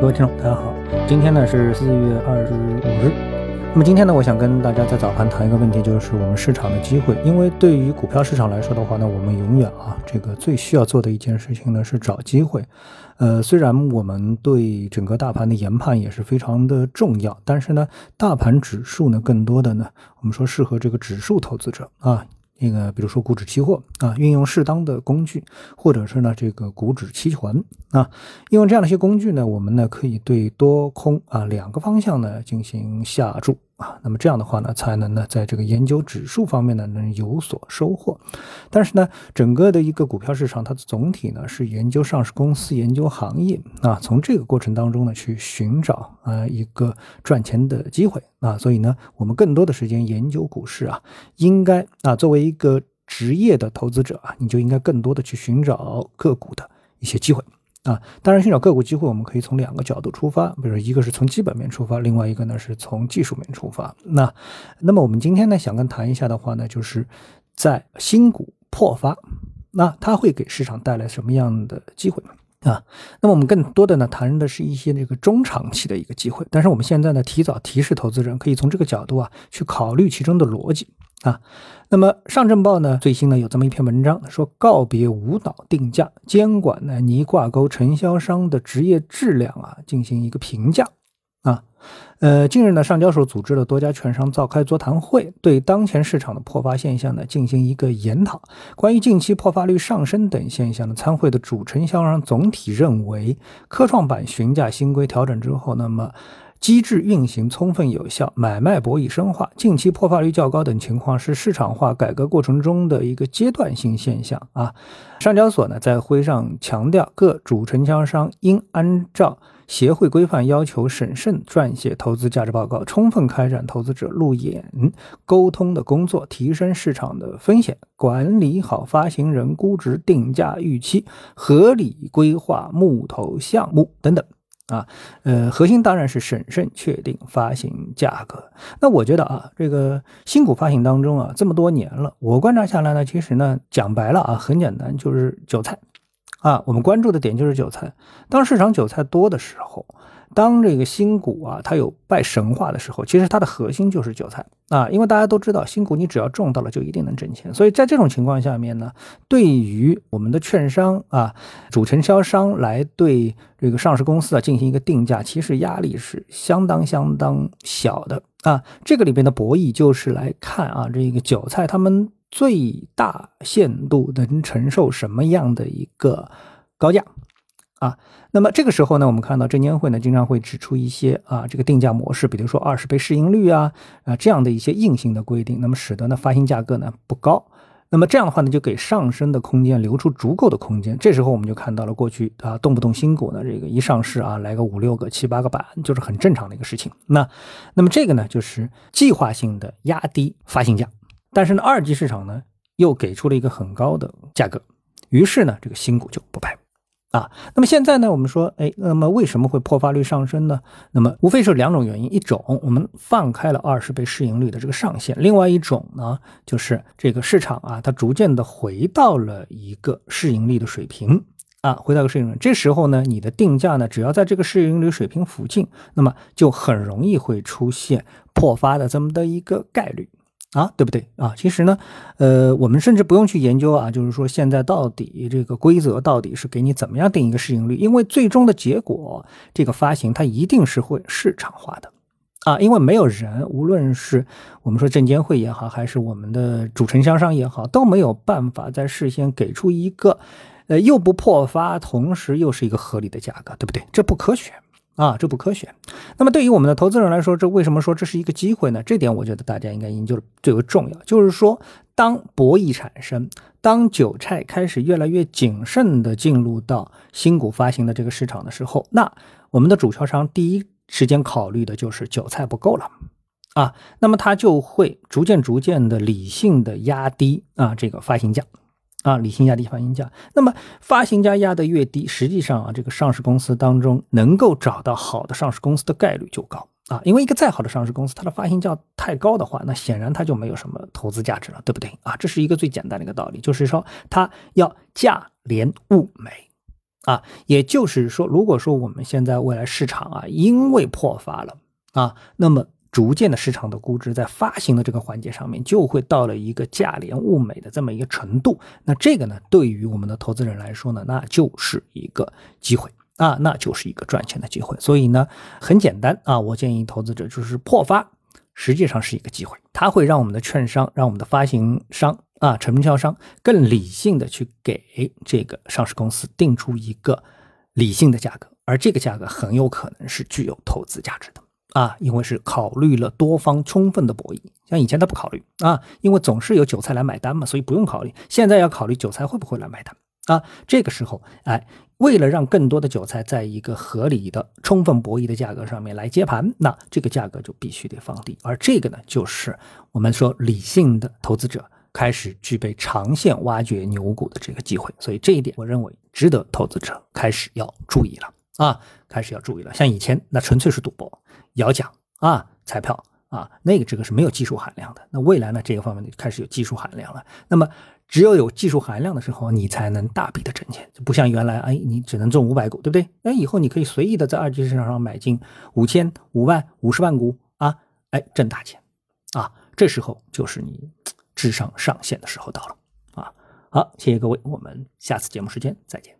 各位听众，大家好，今天呢是四月二十五日。那么今天呢，我想跟大家在早盘谈一个问题，就是我们市场的机会。因为对于股票市场来说的话呢，我们永远啊，这个最需要做的一件事情呢是找机会。呃，虽然我们对整个大盘的研判也是非常的重要，但是呢，大盘指数呢，更多的呢，我们说适合这个指数投资者啊。那个，比如说股指期货啊，运用适当的工具，或者是呢这个股指期权啊，用这样的一些工具呢，我们呢可以对多空啊两个方向呢进行下注。啊，那么这样的话呢，才能呢，在这个研究指数方面呢，能有所收获。但是呢，整个的一个股票市场，它的总体呢是研究上市公司、研究行业啊，从这个过程当中呢，去寻找啊一个赚钱的机会啊。所以呢，我们更多的时间研究股市啊，应该啊，作为一个职业的投资者啊，你就应该更多的去寻找个股的一些机会。啊，当然，寻找个股机会，我们可以从两个角度出发，比如说一个是从基本面出发，另外一个呢是从技术面出发。那，那么我们今天呢想跟谈一下的话呢，就是在新股破发，那它会给市场带来什么样的机会啊？那么我们更多的呢谈的是一些这个中长期的一个机会，但是我们现在呢提早提示投资人，可以从这个角度啊去考虑其中的逻辑。啊，那么上证报呢最新呢有这么一篇文章，说告别无脑定价，监管呢拟挂钩承销商的职业质量啊进行一个评价啊。呃，近日呢上交所组织了多家券商召开座谈会，对当前市场的破发现象呢进行一个研讨。关于近期破发率上升等现象呢，参会的主承销商总体认为，科创板询价新规调整之后，那么。机制运行充分有效，买卖博弈深化，近期破发率较高等情况是市场化改革过程中的一个阶段性现象啊。上交所呢在会上强调，各主承销商应按照协会规范要求，审慎撰写投资价值报告，充分开展投资者路演沟通的工作，提升市场的风险，管理好发行人估值定价预期，合理规划募投项目等等。啊，呃，核心当然是审慎确定发行价格。那我觉得啊，这个新股发行当中啊，这么多年了，我观察下来呢，其实呢，讲白了啊，很简单，就是韭菜。啊，我们关注的点就是韭菜。当市场韭菜多的时候。当这个新股啊，它有拜神话的时候，其实它的核心就是韭菜啊，因为大家都知道，新股你只要中到了，就一定能挣钱。所以在这种情况下面呢，对于我们的券商啊、主承销商来对这个上市公司啊进行一个定价，其实压力是相当相当小的啊。这个里边的博弈就是来看啊，这个韭菜他们最大限度能承受什么样的一个高价。啊，那么这个时候呢，我们看到证监会呢经常会指出一些啊这个定价模式，比如说二十倍市盈率啊啊这样的一些硬性的规定，那么使得呢发行价格呢不高，那么这样的话呢就给上升的空间留出足够的空间。这时候我们就看到了过去啊动不动新股呢这个一上市啊来个五六个七八个板就是很正常的一个事情。那那么这个呢就是计划性的压低发行价，但是呢二级市场呢又给出了一个很高的价格，于是呢这个新股就不拍。啊，那么现在呢，我们说，哎，那么为什么会破发率上升呢？那么无非是两种原因，一种我们放开了二十倍市盈率的这个上限，另外一种呢，就是这个市场啊，它逐渐的回到了一个市盈率的水平啊，回到个市盈率，这时候呢，你的定价呢，只要在这个市盈率水平附近，那么就很容易会出现破发的这么的一个概率。啊，对不对啊？其实呢，呃，我们甚至不用去研究啊，就是说现在到底这个规则到底是给你怎么样定一个市盈率？因为最终的结果，这个发行它一定是会市场化的啊，因为没有人，无论是我们说证监会也好，还是我们的主承销商也好，都没有办法在事先给出一个，呃，又不破发，同时又是一个合理的价格，对不对？这不科学。啊，这不科学。那么对于我们的投资人来说，这为什么说这是一个机会呢？这点我觉得大家应该研究的最为重要，就是说，当博弈产生，当韭菜开始越来越谨慎的进入到新股发行的这个市场的时候，那我们的主销商第一时间考虑的就是韭菜不够了啊，那么他就会逐渐逐渐的理性的压低啊这个发行价。啊，理性压低发行价，那么发行价压得越低，实际上啊，这个上市公司当中能够找到好的上市公司的概率就高啊。因为一个再好的上市公司，它的发行价太高的话，那显然它就没有什么投资价值了，对不对啊？这是一个最简单的一个道理，就是说它要价廉物美啊。也就是说，如果说我们现在未来市场啊，因为破发了啊，那么逐渐的市场的估值在发行的这个环节上面就会到了一个价廉物美的这么一个程度。那这个呢，对于我们的投资人来说呢，那就是一个机会啊，那就是一个赚钱的机会。所以呢，很简单啊，我建议投资者就是破发。实际上是一个机会，它会让我们的券商、让我们的发行商啊、承销商更理性的去给这个上市公司定出一个理性的价格，而这个价格很有可能是具有投资价值的啊，因为是考虑了多方充分的博弈。像以前他不考虑啊，因为总是有韭菜来买单嘛，所以不用考虑。现在要考虑韭菜会不会来买单啊？这个时候，哎。为了让更多的韭菜在一个合理的、充分博弈的价格上面来接盘，那这个价格就必须得放低。而这个呢，就是我们说理性的投资者开始具备长线挖掘牛股的这个机会。所以这一点，我认为值得投资者开始要注意了啊，开始要注意了。像以前那纯粹是赌博、摇奖啊、彩票啊，那个这个是没有技术含量的。那未来呢，这个方面就开始有技术含量了。那么。只有有技术含量的时候，你才能大笔的挣钱，就不像原来，哎，你只能中五百股，对不对？哎，以后你可以随意的在二级市场上买进五千、五万、五十万股啊，哎，挣大钱啊！这时候就是你智商上线的时候到了啊！好，谢谢各位，我们下次节目时间再见。